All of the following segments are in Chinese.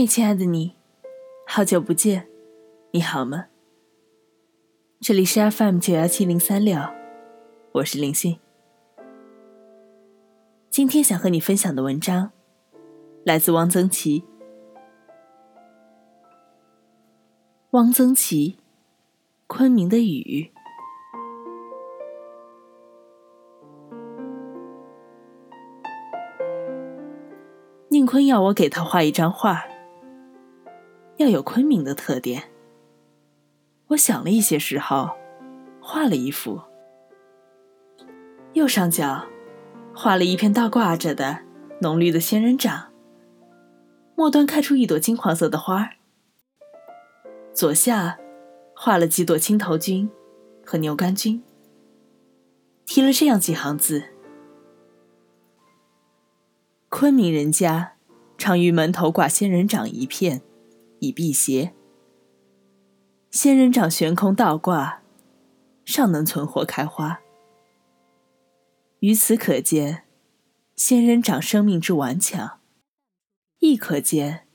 嘿，亲爱的你，好久不见，你好吗？这里是 FM 九幺七零三六，我是林信。今天想和你分享的文章来自汪曾祺。汪曾祺，昆明的雨。宁坤要我给他画一张画，要有昆明的特点。我想了一些时候，画了一幅。右上角画了一片倒挂着的浓绿的仙人掌，末端开出一朵金黄色的花儿。左下画了几朵青头菌和牛肝菌，提了这样几行字。昆明人家常于门头挂仙人掌一片，以辟邪。仙人掌悬空倒挂，尚能存活开花。于此可见，仙人掌生命之顽强；亦可见，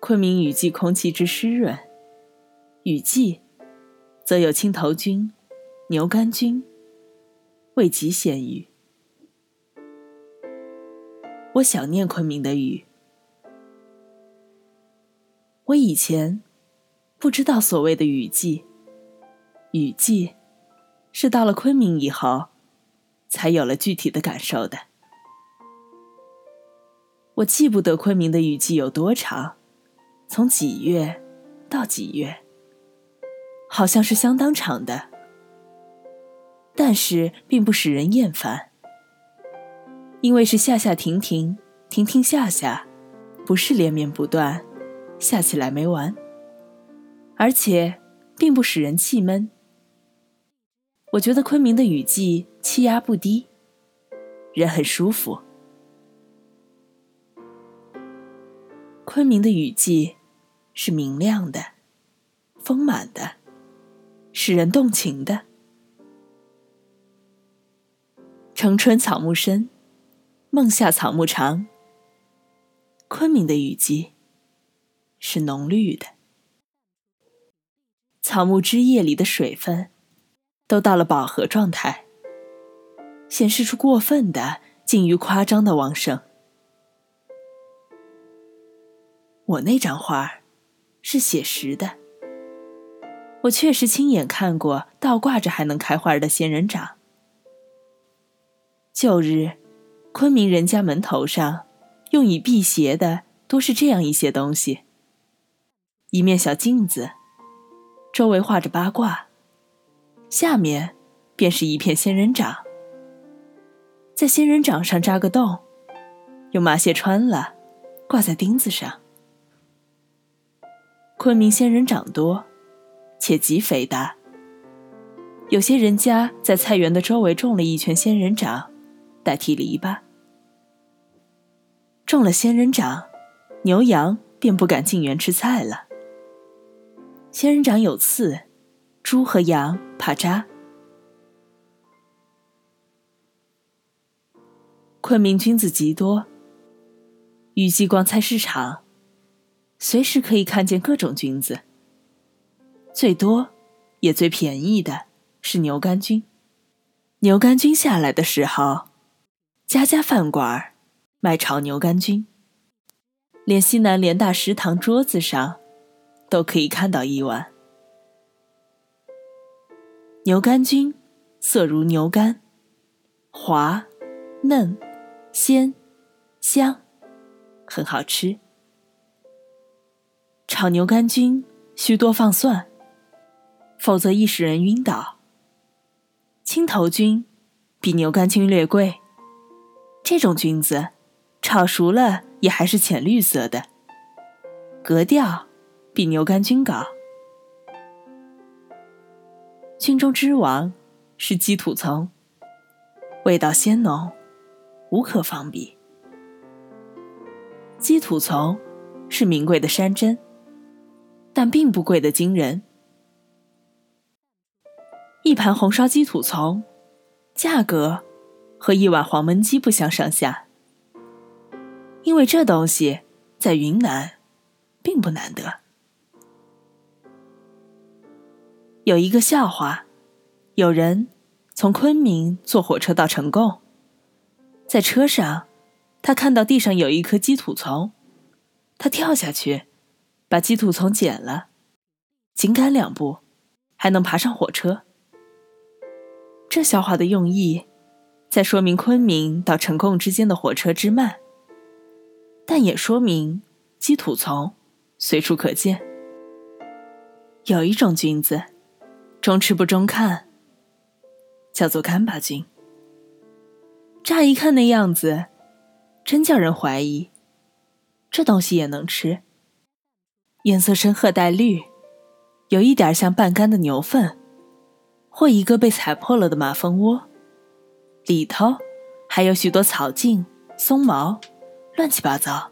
昆明雨季空气之湿润。雨季，则有青头菌、牛肝菌，为极鲜雨。我想念昆明的雨。我以前不知道所谓的雨季，雨季是到了昆明以后，才有了具体的感受的。我记不得昆明的雨季有多长，从几月到几月，好像是相当长的，但是并不使人厌烦。因为是下下停停，停停下下，不是连绵不断，下起来没完。而且并不使人气闷。我觉得昆明的雨季气压不低，人很舒服。昆明的雨季是明亮的，丰满的，使人动情的。城春草木深。梦夏草木长。昆明的雨季是浓绿的，草木枝叶里的水分都到了饱和状态，显示出过分的、近于夸张的旺盛。我那张画是写实的，我确实亲眼看过倒挂着还能开花的仙人掌。旧日。昆明人家门头上，用以辟邪的多是这样一些东西：一面小镜子，周围画着八卦，下面便是一片仙人掌，在仙人掌上扎个洞，用麻线穿了，挂在钉子上。昆明仙人掌多，且极肥大。有些人家在菜园的周围种了一圈仙人掌，代替篱笆。种了仙人掌，牛羊便不敢进园吃菜了。仙人掌有刺，猪和羊怕扎。昆明菌子极多，雨季逛菜市场，随时可以看见各种菌子。最多也最便宜的是牛肝菌。牛肝菌下来的时候，家家饭馆儿。卖炒牛肝菌，连西南联大食堂桌子上都可以看到一碗。牛肝菌色如牛肝，滑、嫩、鲜、香，很好吃。炒牛肝菌需多放蒜，否则易使人晕倒。青头菌比牛肝菌略贵，这种菌子。炒熟了也还是浅绿色的，格调比牛肝菌高。菌中之王是鸡土丛，味道鲜浓，无可防比。鸡土丛是名贵的山珍，但并不贵的惊人。一盘红烧鸡土丛，价格和一碗黄焖鸡不相上下。因为这东西在云南并不难得。有一个笑话，有人从昆明坐火车到成贡，在车上，他看到地上有一棵鸡土丛，他跳下去，把鸡土丛捡了，紧赶两步，还能爬上火车。这笑话的用意，在说明昆明到成贡之间的火车之慢，但也说明鸡土丛随处可见。有一种菌子。中吃不中看，叫做干巴菌。乍一看那样子，真叫人怀疑，这东西也能吃。颜色深褐带绿，有一点像半干的牛粪，或一个被踩破了的马蜂窝，里头还有许多草茎、松毛，乱七八糟。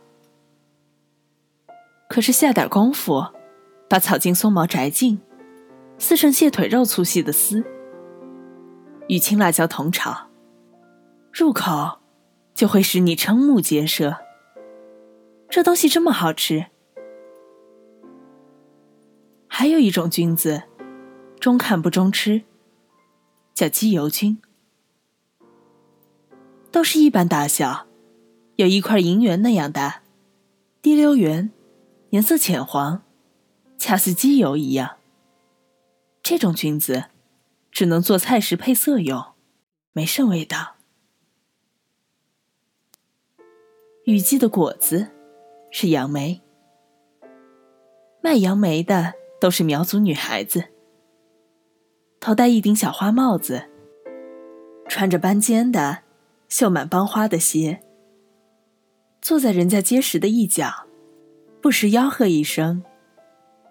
可是下点功夫，把草茎、松毛摘净。撕成蟹腿肉粗细的丝，与青辣椒同炒，入口就会使你瞠目结舌。这东西这么好吃。还有一种菌子，中看不中吃，叫鸡油菌，都是一般大小，有一块银元那样大，滴溜圆，颜色浅黄，恰似鸡油一样。这种菌子只能做菜时配色用，没甚味道。雨季的果子是杨梅，卖杨梅的都是苗族女孩子，头戴一顶小花帽子，穿着斑尖的、绣满邦花的鞋，坐在人家街石的一角，不时吆喝一声：“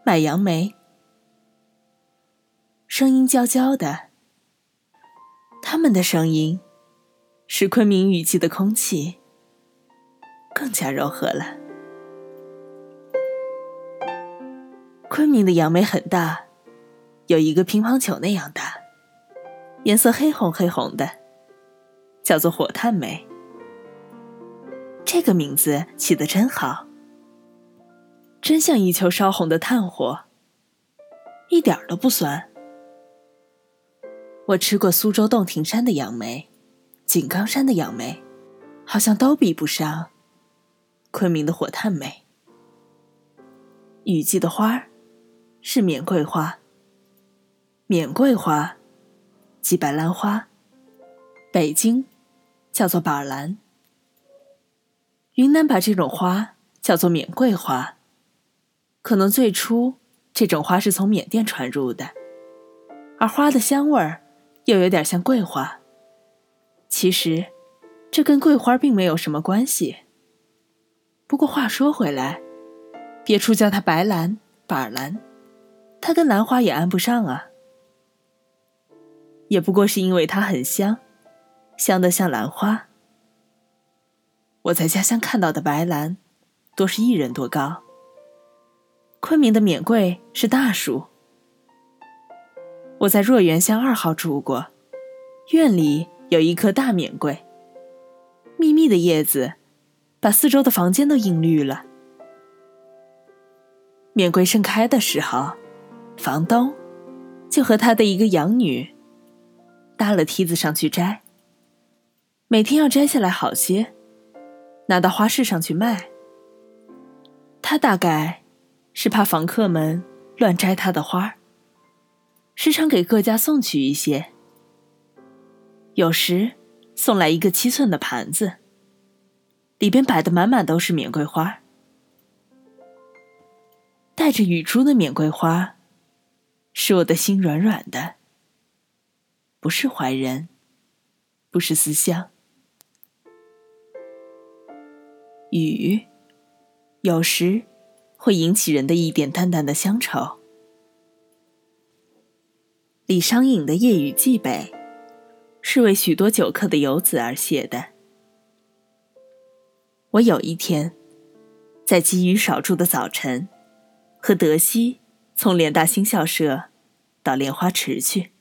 买杨梅。”声音娇娇的，他们的声音使昆明雨季的空气更加柔和了。昆明的杨梅很大，有一个乒乓球那样大，颜色黑红黑红的，叫做火炭梅。这个名字起得真好，真像一球烧红的炭火，一点都不酸。我吃过苏州洞庭山的杨梅，井冈山的杨梅，好像都比不上昆明的火炭梅。雨季的花儿是缅桂花，缅桂花即白兰花，北京叫做板兰，云南把这种花叫做缅桂花。可能最初这种花是从缅甸传入的，而花的香味儿。又有点像桂花，其实这跟桂花并没有什么关系。不过话说回来，别处叫它白兰、板兰，它跟兰花也安不上啊。也不过是因为它很香，香得像兰花。我在家乡看到的白兰，多是一人多高。昆明的缅桂是大树。我在若园巷二号住过，院里有一棵大缅桂，密密的叶子把四周的房间都映绿了。缅桂盛开的时候，房东就和他的一个养女搭了梯子上去摘，每天要摘下来好些，拿到花市上去卖。他大概是怕房客们乱摘他的花儿。时常给各家送去一些，有时送来一个七寸的盘子，里边摆的满满都是缅桂花，带着雨珠的缅桂花，使我的心软软的。不是怀人，不是思乡，雨有时会引起人的一点淡淡的乡愁。李商隐的《夜雨寄北》是为许多久客的游子而写的。我有一天，在积雨少住的早晨，和德西从联大新校舍到莲花池去，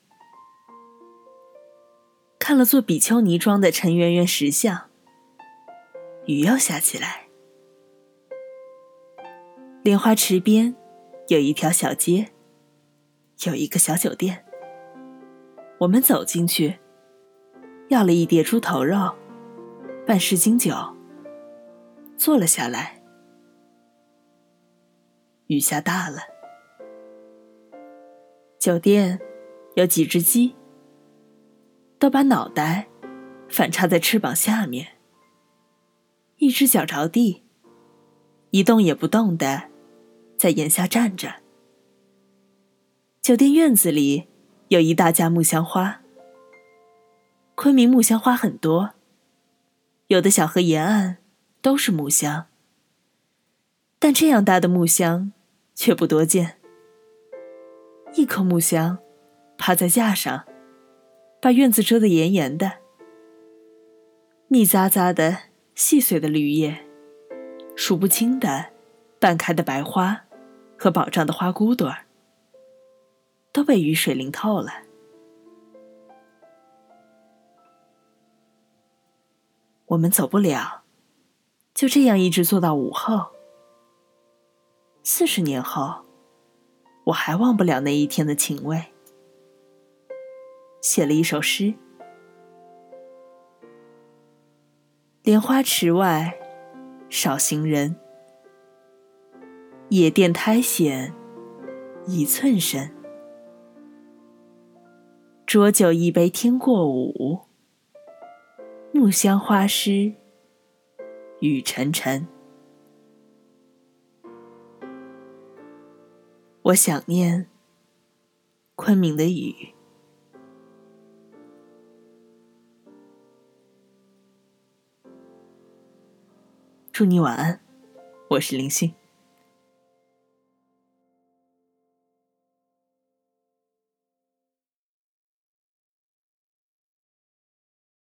看了做比丘尼装的陈圆圆石像。雨又下起来，莲花池边有一条小街，有一个小酒店。我们走进去，要了一碟猪头肉，半世金酒，坐了下来。雨下大了，酒店有几只鸡，都把脑袋反插在翅膀下面，一只脚着地，一动也不动的。在檐下站着。酒店院子里有一大架木香花。昆明木香花很多，有的小河沿岸都是木香，但这样大的木香却不多见。一棵木香趴在架上，把院子遮得严严的，密匝匝的细碎的绿叶，数不清的半开的白花。和饱胀的花骨朵儿都被雨水淋透了。我们走不了，就这样一直坐到午后。四十年后，我还忘不了那一天的情味。写了一首诗：莲花池外少行人。野店苔藓一寸深，浊酒一杯天过午，木香花湿雨沉沉。我想念昆明的雨。祝你晚安，我是林星。